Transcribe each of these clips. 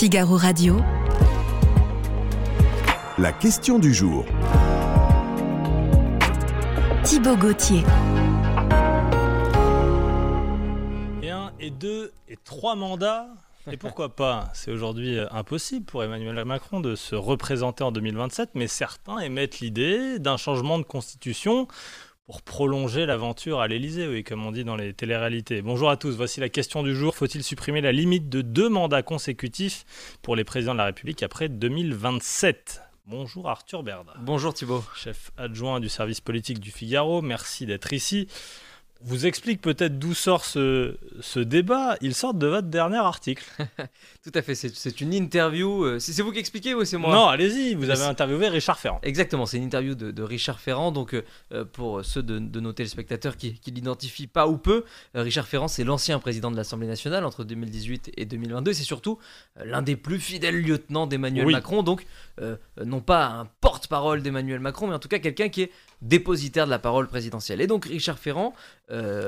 Figaro Radio. La question du jour. Thibaut Gauthier. Et un, et deux, et trois mandats et pourquoi pas? C'est aujourd'hui euh, impossible pour Emmanuel Macron de se représenter en 2027, mais certains émettent l'idée d'un changement de constitution pour prolonger l'aventure à l'Elysée, oui, comme on dit dans les téléréalités. Bonjour à tous, voici la question du jour. Faut-il supprimer la limite de deux mandats consécutifs pour les présidents de la République après 2027 Bonjour Arthur Berda. Bonjour Thibault. Chef adjoint du service politique du Figaro, merci d'être ici vous explique peut-être d'où sort ce, ce, débat. Il sort de votre dernier article. Tout à fait, c'est une interview. Euh, c'est vous qui expliquez ou c'est moi Non, allez-y, vous avez interviewé Richard Ferrand. Exactement, c'est une interview de, Richard Ferrand. Donc, euh, euh, pour ceux de, nos téléspectateurs qui, qui l'identifient pas ou peu, Richard Ferrand, c'est l'ancien président de l'Assemblée nationale entre 2018 et 2022. C'est surtout l'un des plus fidèles lieutenants d'Emmanuel Macron. Donc, non pas un porte-parole d'Emmanuel Macron, mais en tout cas quelqu'un qui est dépositaire de la parole présidentielle. Et donc, Richard Ferrand.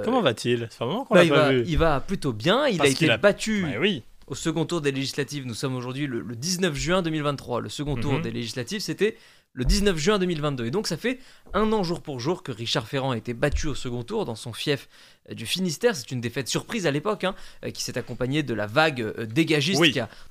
Comment va-t-il? Bah, il, va, il va plutôt bien. Il a été battu. Bah oui au second tour des législatives. Nous sommes aujourd'hui le, 19 juin 2023. Le second tour mhm. des législatives, c'était le 19 juin 2022. Et donc ça fait un an jour pour jour que Richard Ferrand a été battu au second tour dans son fief euh, du Finistère. C'est une défaite surprise à l'époque, hein, euh, qui s'est accompagnée de la vague euh, dégagiste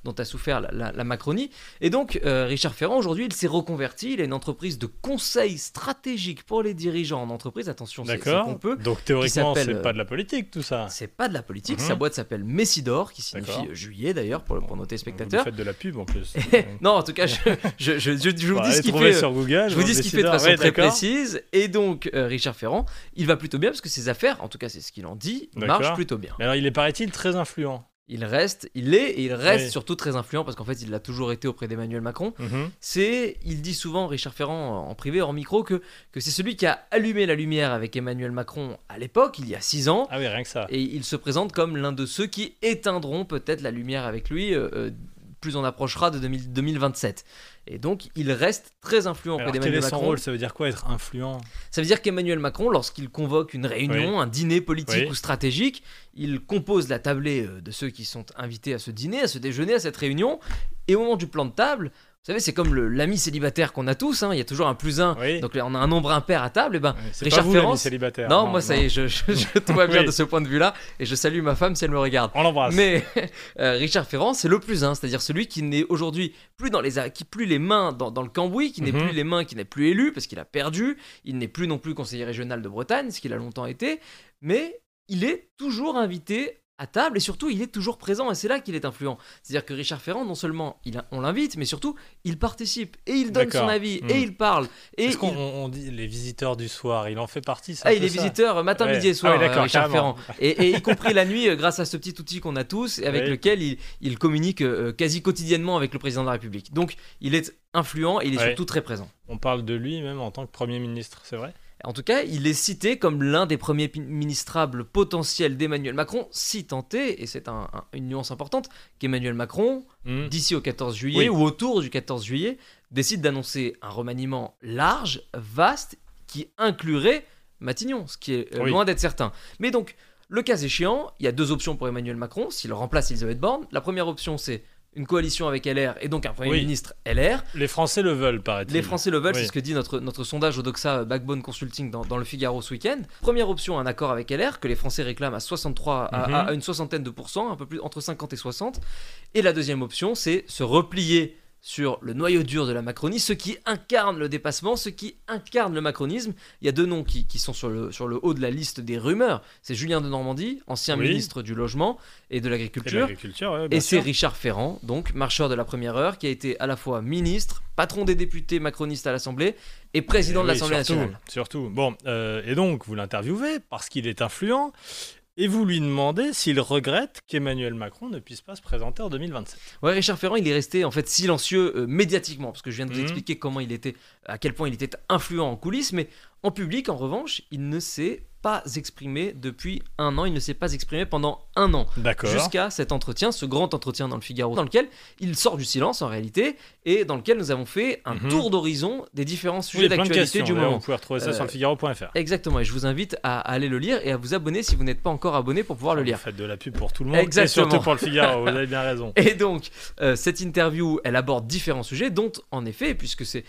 dont a souffert la, Macronie. Et donc, Richard Ferrand, aujourd'hui, il s'est reconverti. Il a une entreprise de conseil stratégique pour les dirigeants en entreprise. Attention, c'est qu'on peut. Donc, théoriquement, c'est pas de la politique, tout ça. C'est pas de la politique. Mhm. Sa boîte s'appelle Messidor, qui signifie juillet d'ailleurs pour, pour nos téléspectateurs. Vous faites de la pub en plus. non, en tout cas, je, je, je, je vous dis ce qu'il fait. Sur Google, je vous dis ce qu'il fait de façon très précise. Et donc, Richard Ferrand, il va plutôt bien parce que ses affaires, en tout cas, c'est ce qu'il en dit, marche plutôt bien. alors, il est, paraît-il, très influent. Il reste, il est, et il reste surtout très influent parce qu'en fait, il l'a toujours été auprès d'Emmanuel Macron. Mhm. C'est, il dit souvent, Richard Ferrand, en privé, en micro, que, que c'est celui qui a allumé la lumière avec Emmanuel Macron à l'époque, il y a six ans. Ah oui, rien que ça. Et il se présente comme l'un de ceux qui éteindront peut-être la lumière avec lui. Euh, euh, plus on approchera de 2027. Et donc, il reste très influent auprès d'Emmanuel Macron. Son rôle? Ça veut dire quoi être influent? Ça veut dire qu'Emmanuel Macron, lorsqu'il convoque une réunion, un dîner politique ou stratégique, il compose la tablée euh, de ceux qui sont invités à ce dîner, à ce déjeuner, à cette réunion. Et au moment du plan de table, vous savez, c'est comme l'ami célibataire qu'on a tous. Hein. Il y a toujours un plus un. Donc on a un nombre impair à table. Et ben Richard Ferrand. célibataire. Non, moi ça y est, je, je, tout va bien de ce point de vue-là. Et je salue ma femme si elle me regarde. On l'embrasse. Mais euh, Richard Ferrand, c'est le plus un, c'est-à-dire celui qui n'est aujourd'hui plus dans les qui plus les mains dans, dans le cambouis, qui n'est mhm. plus les mains, qui n'est plus élu parce qu'il a perdu. Il n'est plus non plus conseiller régional de Bretagne, ce qu'il a longtemps été. Mais il est toujours invité à table et surtout il est toujours présent et c'est là qu'il est influent. C'est-à-dire que Richard Ferrand, non seulement il on l'invite, mais surtout il participe et il donne son avis et hmm. il parle. Est-ce qu'on on dit les visiteurs du soir, il en fait partie Ah, il est visiteur euh, matin, midi et soir, ah euh, Richard Ferrand. Et, y compris la nuit, euh, grâce à ce petit outil qu'on a tous et avec lequel il, il communique quasi quotidiennement avec le président de la République. Donc il est influent et il est surtout très présent. On parle de lui même en tant que Premier ministre, c'est vrai? En tout cas, il est cité comme l'un des premiers ministrables potentiels d'Emmanuel Macron, si tenté, et c'est une nuance importante, qu'Emmanuel Macron, hmm. d'ici au 14 juillet ou autour du 14 juillet, décide d'annoncer un remaniement large, vaste, qui inclurait Matignon, ce qui est euh, loin d'être certain. Mais donc, le cas échéant, il y a deux options pour Emmanuel Macron s'il remplace Elisabeth Borne. La première option, c'est une coalition avec LR et donc un Premier ministre LR. Les Français le veulent, paraît-il. Les Français le veulent, c'est ce que dit notre, notre sondage au Doxa Backbone Consulting dans, le Figaro ce week-end. Première option, un accord avec LR que les Français réclament à 63, à, mhm. une soixantaine de pourcents, un peu plus entre 50 et 60. Et la deuxième option, c'est se replier sur le noyau dur de la Macronie, ce qui incarne le dépassement, ce qui incarne le macronisme. Il y a deux noms qui, sont sur le, sur le haut de la liste des rumeurs. C'est Julien de Normandie, ancien ministre du Logement et de l'Agriculture. Et, c'est Richard Ferrand, donc marcheur de la première heure, qui a été à la fois ministre, patron des députés macronistes à l'Assemblée et président de l'Assemblée nationale. Surtout. Bon, euh, et donc vous l'interviewez parce qu'il est influent et vous lui demandez s'il regrette qu'Emmanuel Macron ne puisse pas se présenter en 2027. Ouais, Richard Ferrand, il est resté en fait silencieux euh, médiatiquement, parce que je viens de vous mhm. expliquer comment il était, à quel point il était influent en coulisses, mais En public, en revanche, il ne s'est pas exprimé depuis un an. Il ne s'est pas exprimé pendant un an. D'accord. Jusqu'à cet entretien, ce grand entretien dans le Figaro, dans lequel il sort du silence en réalité, et dans lequel nous avons fait un Mhm. tour d'horizon des différents sujets d'actualité du moment. Vous pouvez retrouver ça Euh, sur le Figaro.fr. Exactement, et je vous invite à, aller le lire et à vous abonner si vous n'êtes pas encore abonné pour pouvoir le lire. Vous faites de la pub pour tout le monde. Exactement. Et surtout pour le Figaro, vous avez bien raison. Et donc, euh, cette interview, elle aborde différents sujets, dont, en effet, puisque c'est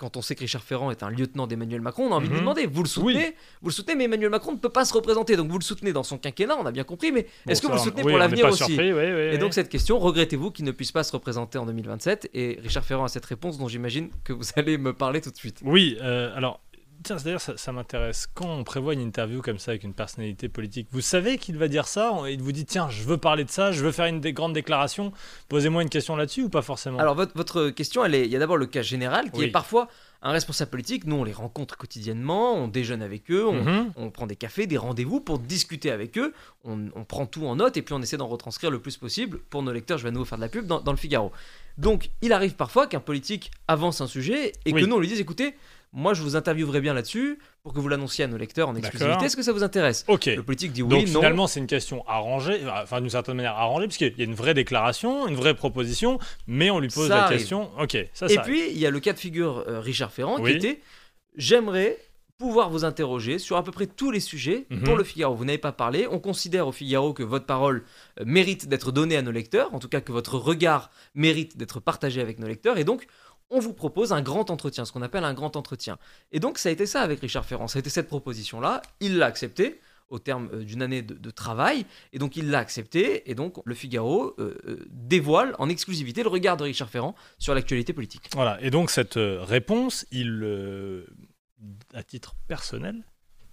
quand on sait que Richard Ferrand est un lieutenant d'Emmanuel Macron, on a envie de lui Mhm. demander, vous le soutenez Oui. Vous le soutenez, mais Emmanuel Macron ne peut pas se représenter, donc vous le soutenez dans son quinquennat, on a bien compris, mais Bon, est-ce que vous le soutenez pour l'avenir aussi surpris, oui, oui, Et donc cette question, regrettez-vous qu'il ne puisse pas se représenter en 2027 Et Richard Ferrand a cette réponse dont j'imagine que vous allez me parler tout de suite. Oui, euh, alors, tiens, d'ailleurs, ça, ça m'intéresse. Quand on prévoit une interview comme ça avec une personnalité politique, vous savez qu'il va dire ça Il vous dit, tiens, je veux parler de ça, je veux faire une des grandes déclarations. Posez-moi une question là-dessus ou pas forcément? Alors votre, votre question, elle est, il y a d'abord le cas général qui Oui. est parfois un responsable politique. Nous, on les rencontre quotidiennement, on déjeune avec eux, on, Mhm. on prend des cafés, des rendez-vous pour discuter avec eux. On, on prend tout en note et puis on essaie d'en retranscrire le plus possible pour nos lecteurs. Je vais à nouveau faire de la pub dans, dans le Figaro. Donc, il arrive parfois qu'un politique avance un sujet et Oui. que nous on lui dise écoutez, moi je vous interviewerai bien là-dessus pour que vous l'annonciez à nos lecteurs en exclusivité. Est-ce que ça vous intéresse Ok. Le politique dit oui, Donc non. finalement, c'est une question arrangée, enfin d'une certaine manière arrangée, puisqu'il y a une vraie déclaration, une vraie proposition, mais on lui pose Ça la arrive. question. Ok, ça, Et ça. puis, il y a le cas de figure euh, Richard Ferrand Oui. qui était J'aimerais pouvoir vous interroger sur à peu près tous les sujets Mhm. pour le Figaro. Vous n'avez pas parlé. On considère au Figaro que votre parole euh, mérite d'être donnée à nos lecteurs, en tout cas que votre regard mérite d'être partagé avec nos lecteurs. Et donc, on vous propose un grand entretien, ce qu'on appelle un grand entretien. Et donc, ça a été ça avec Richard Ferrand. Ça a été cette proposition-là. Il l'a accepté au terme euh, d'une année de, travail. Et donc, il l'a accepté. Et donc, le Figaro euh, euh, dévoile en exclusivité le regard de Richard Ferrand sur l'actualité politique. Voilà. Et donc cette réponse, il, à titre personnel,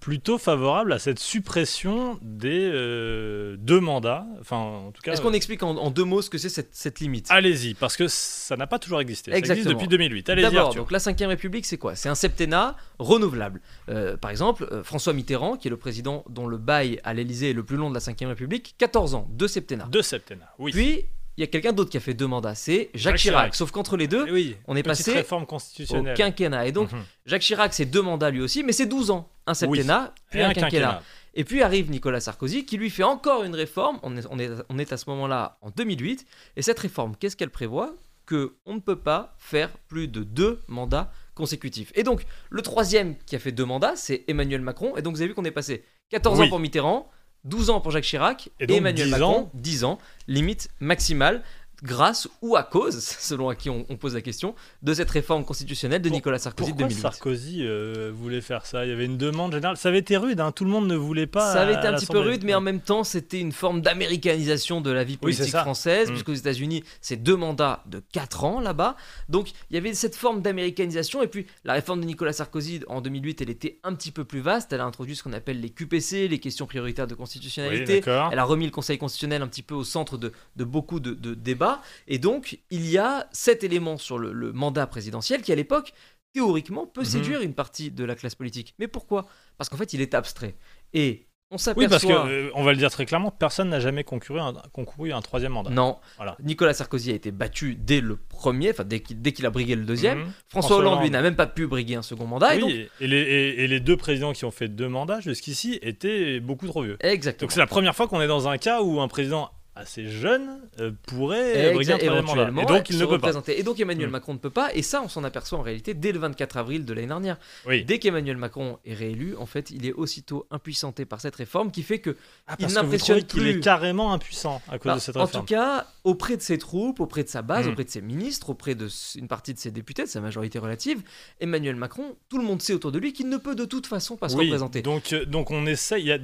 plutôt favorable à cette suppression des euh, deux mandats. Enfin, en tout cas. Est-ce qu'on explique en, en deux mots ce que c'est cette, cette limite? Allez-y, parce que ça n'a pas toujours existé. Ça existe Exactement. depuis 2008. Allez-y, D'abord, donc la Ve République, c'est quoi? C'est un septennat renouvelable. Euh, par exemple, euh, François Mitterrand, qui est le président dont le bail à l'Élysée est le plus long de la Ve République, 14 ans, deux septennats. Deux septennats. Oui. Puis, il y a quelqu'un d'autre qui a fait deux mandats, c'est Jacques, Jacques Chirac. Chirac. Sauf qu'entre les deux, oui. on est passé réforme au constitutionnelle. quinquennat. Et donc, Mhm. Jacques Chirac, c'est deux mandats lui aussi, mais c'est 12 ans. Un septennat, puis Et un, un quinquennat. quinquennat. Et puis arrive Nicolas Sarkozy qui lui fait encore une réforme. On est, on est, on est à ce moment-là en 2008. Et cette réforme, qu'est-ce qu'elle prévoit? Que on ne peut pas faire plus de deux mandats consécutifs. Et donc, le troisième qui a fait deux mandats, c'est Emmanuel Macron. Et donc, vous avez vu qu'on est passé 14 ans pour Mitterrand, 12 ans pour Jacques Chirac Et Emmanuel 10 Macron, ans. 10 ans, limite maximale. Grâce ou à cause, selon à qui on, on pose la question, de cette réforme constitutionnelle de Pour- Nicolas Sarkozy de Pourquoi 2008. Sarkozy euh, voulait faire ça? Il y avait une demande générale. Ça avait été rude, hein, tout le monde ne voulait pas. Ça avait été un petit peu rude, mais en même temps, c'était une forme d'américanisation de la vie politique ça. française, Mm. puisqu'aux États-Unis, c'est deux mandats de 4 ans là-bas. Donc, il y avait cette forme d'américanisation. Et puis, la réforme de Nicolas Sarkozy en 2008, elle était un petit peu plus vaste. Elle a introduit ce qu'on appelle les QPC, les questions prioritaires de constitutionnalité. Elle a remis le Conseil constitutionnel un petit peu au centre de, de beaucoup de, de débats. Et donc, il y a cet élément sur le, le mandat présidentiel qui, à l'époque, théoriquement, peut Mhm. séduire une partie de la classe politique. Mais pourquoi? Parce qu'en fait, il est abstrait. Et on Oui, parce que, euh, on va le dire très clairement, personne n'a jamais concouru à un, concouru à un troisième mandat. Non, Voilà. Nicolas Sarkozy a été battu dès le premier, enfin dès qu'il a brigué le deuxième. Mhm. François, François Hollande, lui, n'a même pas pu briguer un second mandat. et donc- et, les, et- et les deux présidents qui ont fait deux mandats jusqu'ici étaient beaucoup trop vieux. exactement. Donc c'est la première fois qu'on est dans un cas où un président assez jeune euh, pourrait briguer un troisième mandat. éventuellement, Et donc il se ne peut pas. Et donc Emmanuel Mm. Macron ne peut pas, et ça on s'en aperçoit en réalité dès le 24 avril de l'année dernière. Oui. Dès qu'Emmanuel Macron est réélu, en fait, il est aussitôt impuissanté par cette réforme qui fait que, Ah, il parce n'impressionne trouvez qu'il plus. est carrément impuissant à cause bah, de cette en réforme. tout cas, auprès de ses troupes, auprès de sa base, Mm. auprès de ses ministres, auprès de s- une partie de ses députés, de sa majorité relative, Emmanuel Macron, tout le monde sait autour de lui qu'il ne peut de toute façon pas se oui, représenter. donc, euh, donc on essaie, il y a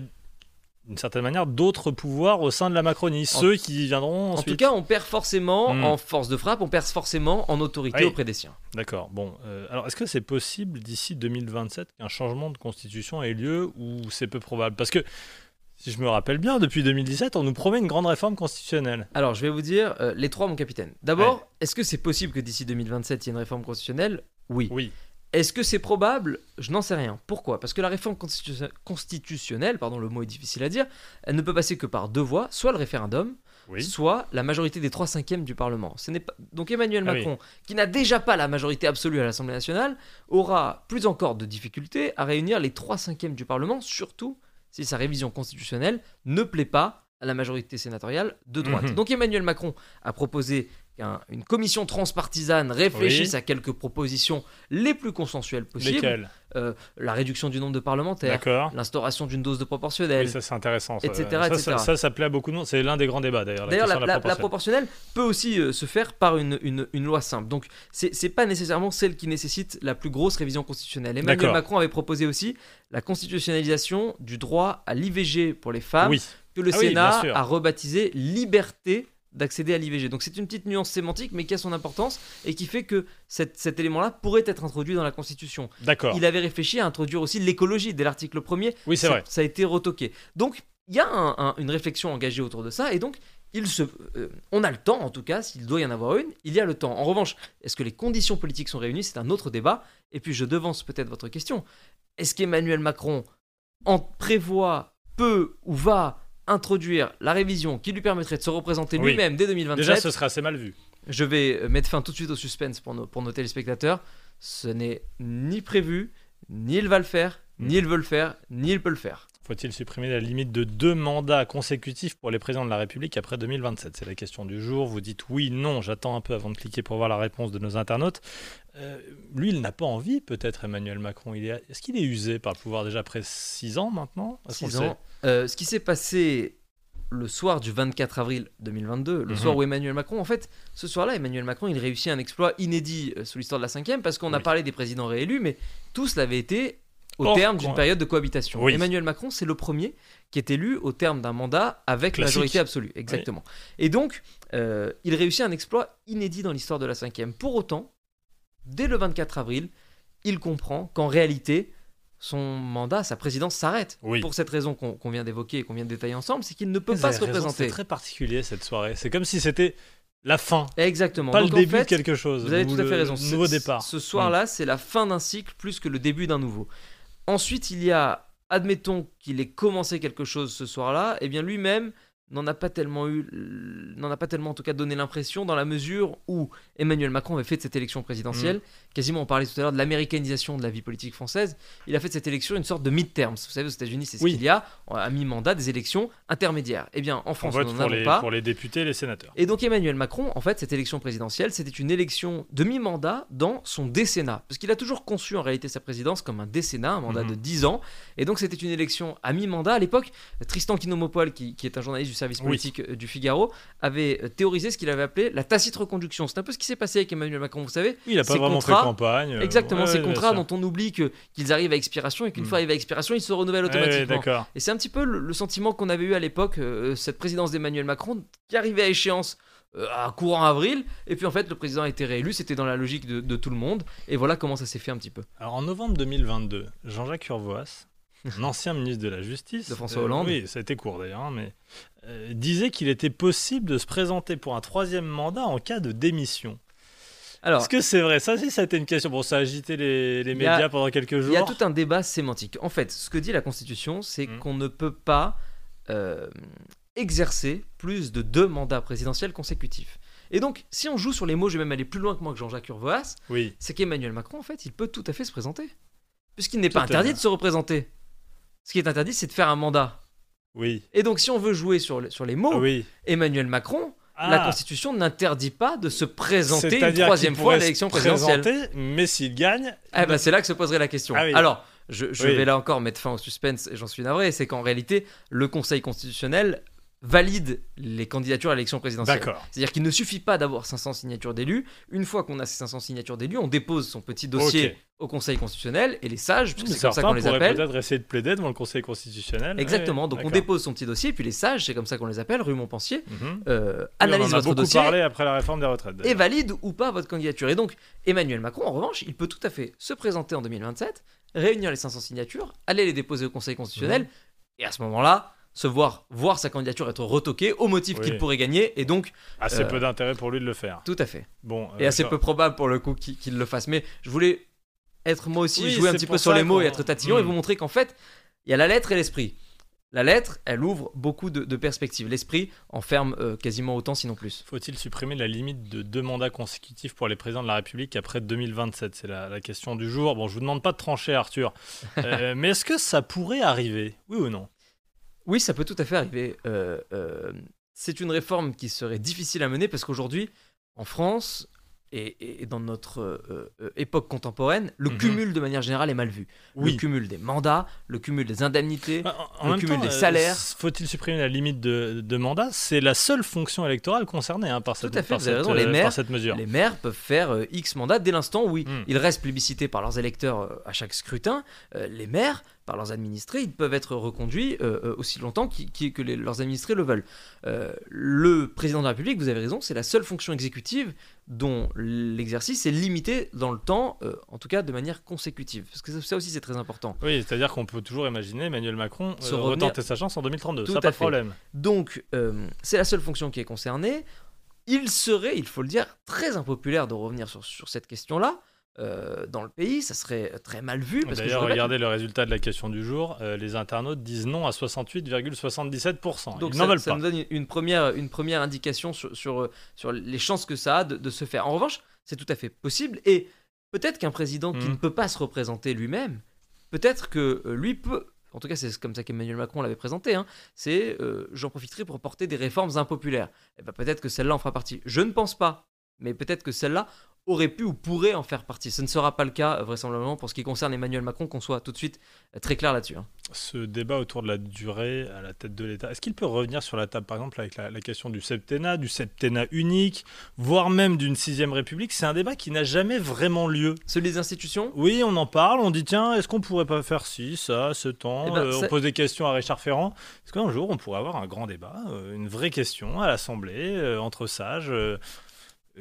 d'une certaine manière d'autres pouvoirs au sein de la Macronie, En- ceux qui viendront En tout cas, on perd forcément Mm. en force de frappe, on perd forcément en autorité Oui. auprès des siens. D'accord. Bon, euh, alors est-ce que c'est possible d'ici 2027 qu'un changement de constitution ait lieu ou c'est peu probable? Parce que si je me rappelle bien, depuis 2017, on nous promet une grande réforme constitutionnelle. Alors, je vais vous dire euh, les trois, mon capitaine. D'abord, est-ce que c'est possible que d'ici 2027, il y ait une réforme constitutionnelle? Oui. Oui. Est-ce que c'est probable? Je n'en sais rien. Pourquoi? Parce que la réforme constitu- constitutionnelle, pardon, le mot est difficile à dire, elle ne peut passer que par deux voies, soit le référendum, Oui. soit la majorité des 3 cinquièmes du Parlement. Ce n'est pas... Donc Emmanuel Ah oui. Macron, qui n'a déjà pas la majorité absolue à l'Assemblée nationale, aura plus encore de difficultés à réunir les 3 cinquièmes du Parlement, surtout si sa révision constitutionnelle ne plaît pas à la majorité sénatoriale de droite. Mhm. Donc Emmanuel Macron a proposé qu'une commission transpartisane réfléchisse Oui. à quelques propositions les plus consensuelles possibles. Euh, la réduction du nombre de parlementaires, l'instauration d'une dose de proportionnelle. Oui, ça c'est intéressant. ça. etc., Ça, etc. Ça, ça, ça plaît à beaucoup de monde. C'est l'un des grands débats d'ailleurs. D'ailleurs, la, proportionnelle. peut aussi euh, se faire par une, une- une loi simple. Donc, c'est pas nécessairement celle qui nécessite la plus grosse révision constitutionnelle. Emmanuel. Macron avait proposé aussi la constitutionnalisation du droit à l'IVG pour les femmes, Oui. Que le Ah Sénat a rebaptisé liberté d'accéder à l'IVG. Donc c'est une petite nuance sémantique, mais qui a son importance et qui fait que cette- cet élément-là pourrait être introduit dans la Constitution. D'accord. Il avait réfléchi à introduire aussi l'écologie dès l'article 1er Oui, c'est vrai. ça a été retoqué. Donc, il y a un- un- une réflexion engagée autour de ça, et donc, il se, euh, on a le temps, en tout cas, s'il doit y en avoir une, il y a le temps. En revanche, est-ce que les conditions politiques sont réunies? C'est un autre débat. Et puis, je devance peut-être votre question. Est-ce qu'Emmanuel Macron en prévoit, peut ou va introduire la révision qui lui permettrait de se représenter Oui. lui-même dès 2027 Déjà, ce serait assez mal vu. Je vais mettre fin tout de suite au suspense pour nos, pour nos téléspectateurs. Ce n'est ni prévu, ni il va le faire, ni il veut le faire, ni il peut le faire. Faut-il supprimer la limite de deux mandats consécutifs pour les présidents de la République après 2027 C'est la question du jour. Vous dites oui, non. J'attends un peu avant de cliquer pour voir la réponse de nos internautes. Euh, lui, il n'a pas envie, peut-être, Emmanuel Macron. Il est... Est-ce qu'il est usé par le pouvoir déjà après 6 ans maintenant? Six ans. Euh, ce qui s'est passé le soir du 24 avril 2022, le Mhm. soir où Emmanuel Macron, en fait, ce soir-là, Emmanuel Macron, il réussit un exploit inédit euh, sous l'histoire de la cinquième, parce qu'on a parlé des présidents réélus, mais tous l'avaient été au terme d'une période de cohabitation. Oui. Emmanuel Macron, c'est le premier qui est élu au terme d'un mandat avec Classique. majorité absolue. Exactement. Et donc, euh, il réussit un exploit inédit dans l'histoire de la cinquième. Pour autant, dès le 24 avril, il comprend qu'en réalité, son mandat, sa présidence s'arrête. Oui. Pour cette raison qu'on vient d'évoquer et qu'on vient de détailler ensemble, c'est qu'il ne peut pas se raison, représenter. C'est très particulier cette soirée. C'est comme si c'était la fin, Exactement. pas Donc, le en début fait, de quelque chose. Vous avez ou tout à fait raison. Ce- Nouveau départ. Ce soir-là, c'est la fin d'un cycle plus que le début d'un nouveau. Ensuite, il y a, admettons qu'il ait commencé quelque chose ce soir-là, et bien lui-même n'en a pas tellement eu, n'en a pas tellement en tout cas donné l'impression dans la mesure où Emmanuel Macron avait fait de cette élection présidentielle, quasiment on parlait tout à l'heure de l'américanisation de la vie politique française, il a fait de cette élection une sorte de mid-terms. Vous savez, aux États-Unis, c'est ce Oui. qu'il y a à mi-mandat des élections intermédiaires. Eh bien, en On France, nous n'en les, pas. pour les députés et les sénateurs. Et donc Emmanuel Macron, en fait, cette élection présidentielle, c'était une élection de mi-mandat dans son décennat. Parce qu'il a toujours conçu en réalité sa présidence comme un décennat, un mandat Mhm. de 10 ans. Et donc c'était une élection à mi-mandat. À l'époque, Tristan Kinomopol, qui, qui est un journaliste du service politique euh, du Figaro, avait euh, théorisé ce qu'il avait appelé la tacite reconduction. C'est un peu ce qui s'est passé avec Emmanuel Macron, vous savez. Il n'a pas vraiment contrats- fait campagne. euh, Exactement, ouais, ces contrats dont on oublie que- qu'ils arrivent à expiration et qu'une Mhm. fois arrivés à expiration, ils se renouvellent Ouais, ouais, automatiquement. Et c'est un petit peu le, le sentiment qu'on avait eu à l'époque, euh, cette présidence d'Emmanuel Macron qui arrivait à échéance à courant avril, et puis en fait le président a été réélu, c'était dans la logique de, de tout le monde, et voilà comment ça s'est fait un petit peu. Alors en novembre 2022, Jean-Jacques Urvoas, un ancien ministre de la Justice, De François euh, Hollande. oui, ça a été court d'ailleurs, hein, mais euh, disait qu'il était possible de se présenter pour un troisième mandat en cas de démission. Alors, Est-ce que c'est vrai? Ça aussi, ça a été une question. Bon, ça a agité les, les Il a- médias pendant quelques il jours. y a tout un débat sémantique. En fait, ce que dit la Constitution, c'est Mhm. qu'on ne peut pas euh, exercer plus de deux mandats présidentiels consécutifs. Et donc, si on joue sur les mots, je vais même aller plus loin que moi que Jean-Jacques Urvoas, Oui, c'est qu'Emmanuel Macron, en fait, il peut tout à fait se présenter. Puisqu'il n'est pas interdit de se représenter. Ce qui est interdit, c'est de faire un mandat. oui, Et donc, si on veut jouer sur, le- sur les mots, oui. Emmanuel Macron, la Ah, Constitution n'interdit pas de se présenter une troisième fois à l'élection présidentielle. présenter, Mais s'il gagne, Eh ben, c'est là que se poserait la question. Ah oui. Alors, je, je Oui. vais là encore mettre fin au suspense, et j'en suis navré, c'est qu'en réalité, le Conseil constitutionnel valide les candidatures à l'élection présidentielle. C'est-à-dire qu'il ne suffit pas d'avoir 500 signatures d'élus. Une fois qu'on a ces 500 signatures d'élus, on dépose son petit dossier au Conseil constitutionnel et les sages, c'est comme ça qu'on les appelle. peut-être essayer de plaider devant le Conseil constitutionnel. Exactement. Ouais, Donc on dépose son petit dossier, et puis les sages, c'est comme ça qu'on les appelle, rue Montpensier, euh, Oui, analyse on en a votre dossier parlé après la réforme des retraites. et valide ou pas votre candidature. Et donc, Emmanuel Macron, en revanche, il peut tout à fait se présenter en 2027, réunir les 500 signatures, aller les déposer au Conseil constitutionnel, Mhm. et à ce moment-là, se voir, voir sa candidature être retoquée au motif Oui. qu'il pourrait gagner, et donc, Assez euh, peu d'intérêt pour lui de le faire. tout à fait. Bon, Et euh, assez ça- peu probable pour le coup qu'il le fasse. Mais je voulais être moi aussi, Oui, jouer un petit peu sur les mots et être tatillon, et Mhm. vous montrer qu'en fait, il y a la lettre et l'esprit. La lettre, elle ouvre beaucoup de, perspectives. L'esprit enferme euh, quasiment autant, sinon plus. Faut-il supprimer la limite de deux mandats consécutifs pour les présidents de la République après 2027 C'est la, question du jour. Bon, je vous demande pas de trancher, Arthur. Euh, mais est-ce que ça pourrait arriver? Oui ou non? Oui, ça peut tout à fait arriver. Euh, c'est une réforme qui serait difficile à mener parce qu'aujourd'hui, en France, et, dans notre euh, euh, époque contemporaine, le mhm. cumul de manière générale est mal vu. Le cumul des mandats, le cumul des indemnités, bah, le cumul des euh, salaires. Faut-il supprimer la limite de, de mandat? C'est la seule fonction électorale concernée hein, par, cette, Tout à fait, raison. Les maires, cette mesure. Les maires peuvent faire X mandats dès l'instant où ils, hmm. ils restent plébiscités par leurs électeurs à chaque scrutin. les maires par leurs administrés, ils peuvent être reconduits euh, euh, aussi longtemps que leurs administrés le veulent. Euh, le président de la République, vous avez raison, c'est la seule fonction exécutive dont l'exercice est limité dans le temps, en tout cas de manière consécutive. Parce que ça aussi c'est très important. Oui, c'est-à-dire qu'on peut toujours imaginer Emmanuel Macron retenter sa chance en 2032, ça pas de problème. Donc c'est la seule fonction qui est concernée. Il serait, il faut le dire, très impopulaire de revenir sur, sur cette question-là. Euh, dans le pays, ça serait très mal vu. D'ailleurs, regardez le résultat de la question du jour. Euh, les internautes disent non à 68,77%. Donc Ils ça, ça nous donne une première, une première indication sur, sur, sur les chances que ça a de, se faire. En revanche, c'est tout à fait possible. Et peut-être qu'un président qui hmm. ne peut pas se représenter lui-même, peut-être que euh, lui peut... En tout cas, c'est comme ça qu'Emmanuel Macron l'avait présenté. Hein, c'est j'en profiterai pour porter des réformes impopulaires. Et eh ben, peut-être que celle-là en fera partie. Je ne pense pas, mais peut-être que celle-là aurait pu ou pourrait en faire partie. Ce ne sera pas le cas, euh, vraisemblablement, pour ce qui concerne Emmanuel Macron, qu'on soit tout de suite euh, très clair là-dessus. Hein. Ce débat autour de la durée à la tête de l'État, est-ce qu'il peut revenir sur la table, par exemple, avec la, question du septennat, du septennat unique, voire même d'une sixième république? C'est un débat qui n'a jamais vraiment lieu. Celui des institutions? Oui, on en parle, on dit, tiens, est-ce qu'on pourrait pas faire ci, ça, ce temps? Eh ben, euh, On pose des questions à Richard Ferrand. Est-ce qu'un jour, on pourrait avoir un grand débat, une vraie question à l'Assemblée, entre sages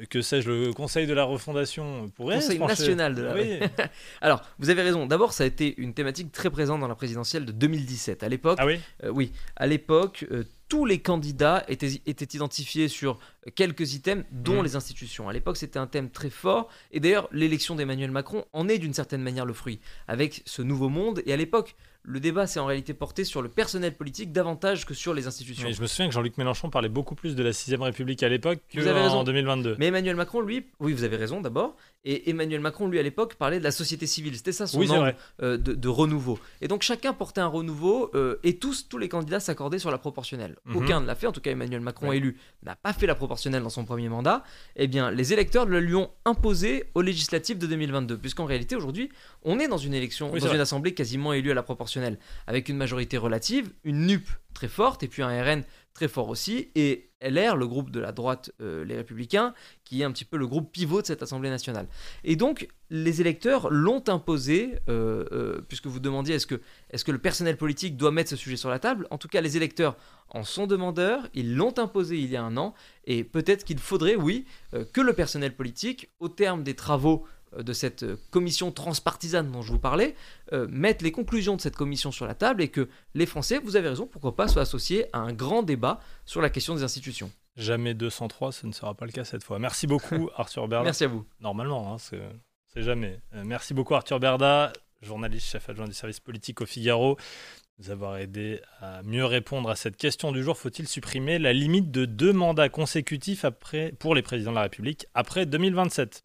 que sais-je, le Conseil de la refondation pourrait Conseil national de la oui. Alors, vous avez raison. D'abord, ça a été une thématique très présente dans la présidentielle de 2017. À l'époque, ah oui, euh, oui, à l'époque, euh, tous les candidats étaient, étaient, identifiés sur quelques items, dont mmh. les institutions. À l'époque, c'était un thème très fort. Et d'ailleurs, l'élection d'Emmanuel Macron en est d'une certaine manière le fruit, avec ce nouveau monde. Et à l'époque, le débat s'est en réalité porté sur le personnel politique davantage que sur les institutions. je me souviens que Jean-Luc Mélenchon parlait beaucoup plus de la 6 République à l'époque qu'en 2022. Mais Emmanuel Macron, lui, oui, vous avez raison d'abord. Et Emmanuel Macron, lui, à l'époque, parlait de la société civile. C'était ça son oui, euh, de, renouveau. Et donc chacun portait un renouveau euh, et tous, tous les candidats s'accordaient sur la proportionnelle. Mhm. Aucun ne l'a fait, en tout cas Emmanuel Macron élu n'a pas fait la proportionnelle dans son premier mandat. Eh bien, les électeurs le lui ont imposé aux législatives de 2022. Puisqu'en réalité, aujourd'hui, on est dans une élection, dans une assemblée quasiment élue à la proportionnelle, avec une majorité relative, une NUP très forte et puis un RN très fort aussi, et LR, le groupe de la droite, euh, les Républicains, qui est un petit peu le groupe pivot de cette Assemblée nationale. Et donc, les électeurs l'ont imposé, euh, euh, puisque vous demandiez est-ce que, que le personnel politique doit mettre ce sujet sur la table? En tout cas, les électeurs en sont demandeurs, ils l'ont imposé il y a un an, et peut-être qu'il faudrait, oui, que le personnel politique, au terme des travaux de cette euh, commission transpartisane dont je vous parlais, euh, mettre les conclusions de cette commission sur la table et que les Français, vous avez raison, pourquoi pas, soient associés à un grand débat sur la question des institutions. Jamais 203, ce ne sera pas le cas cette fois. Merci beaucoup Arthur Berda. Merci à vous. Normalement, hein, c'est jamais. merci beaucoup Arthur Berda, journaliste chef adjoint du service politique au Figaro nous avoir aidé à mieux répondre à cette question du jour. Faut-il supprimer la limite de deux mandats consécutifs après, pour les présidents de la République après 2027